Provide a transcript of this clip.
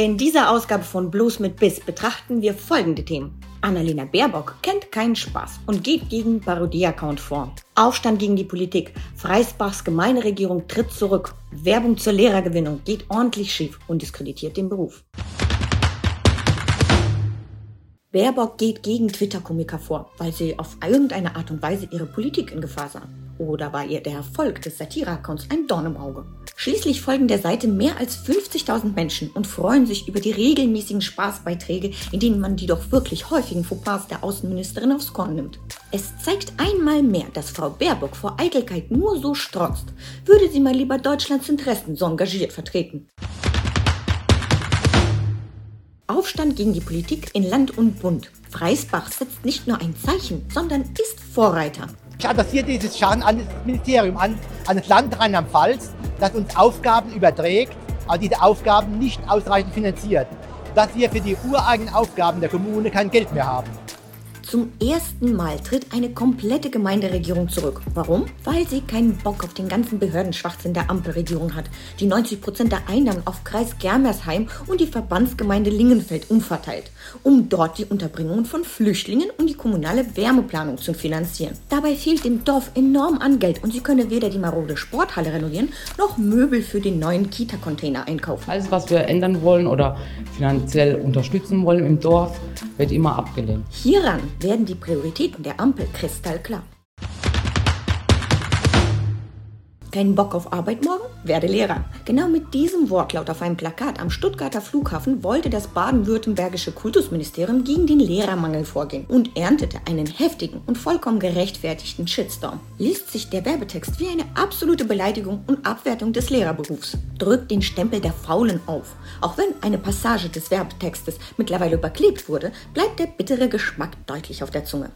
In dieser Ausgabe von Blues mit Biss betrachten wir folgende Themen. Annalena Baerbock kennt keinen Spaß und geht gegen Parodie-Account vor. Aufstand gegen die Politik. Freisbachs Gemeinderegierung tritt zurück. Werbung zur Lehrergewinnung geht ordentlich schief und diskreditiert den Beruf. Baerbock geht gegen Twitter-Komiker vor, weil sie auf irgendeine Art und Weise ihre Politik in Gefahr sah. Oder war ihr der Erfolg des Satire-Accounts ein Dorn im Auge? Schließlich folgen der Seite mehr als 50.000 Menschen und freuen sich über die regelmäßigen Spaßbeiträge, in denen man die doch wirklich häufigen Fauxpas der Außenministerin aufs Korn nimmt. Es zeigt einmal mehr, dass Frau Baerbock vor Eitelkeit nur so strotzt. Würde sie mal lieber Deutschlands Interessen so engagiert vertreten. Aufstand gegen die Politik in Land und Bund. Freisbach setzt nicht nur ein Zeichen, sondern ist Vorreiter. Ich adressiere dieses Schaden an das Ministerium, an, an das Land Rheinland-Pfalz, das uns Aufgaben überträgt, aber diese Aufgaben nicht ausreichend finanziert. Dass wir für die ureigenen Aufgaben der Kommune kein Geld mehr haben. Zum ersten Mal tritt eine komplette Gemeinderegierung zurück. Warum? Weil sie keinen Bock auf den ganzen Behördenschwachsinn der Ampelregierung hat, die 90 Prozent der Einnahmen auf Kreis Germersheim und die Verbandsgemeinde Lingenfeld umverteilt, um dort die Unterbringung von Flüchtlingen und die kommunale Wärmeplanung zu finanzieren. Dabei fehlt dem Dorf enorm an Geld und sie können weder die marode Sporthalle renovieren, noch Möbel für den neuen Kita-Container einkaufen. Alles, was wir ändern wollen oder finanziell unterstützen wollen im Dorf, wird immer abgelehnt. Hieran werden die Prioritäten der Ampel kristallklar. Keinen Bock auf Arbeit morgen? Werde Lehrer. Genau mit diesem Wortlaut auf einem Plakat am Stuttgarter Flughafen wollte das baden-württembergische Kultusministerium gegen den Lehrermangel vorgehen und erntete einen heftigen und vollkommen gerechtfertigten Shitstorm. Liest sich der Werbetext wie eine absolute Beleidigung und Abwertung des Lehrerberufs. Drückt den Stempel der Faulen auf. Auch wenn eine Passage des Werbetextes mittlerweile überklebt wurde, bleibt der bittere Geschmack deutlich auf der Zunge.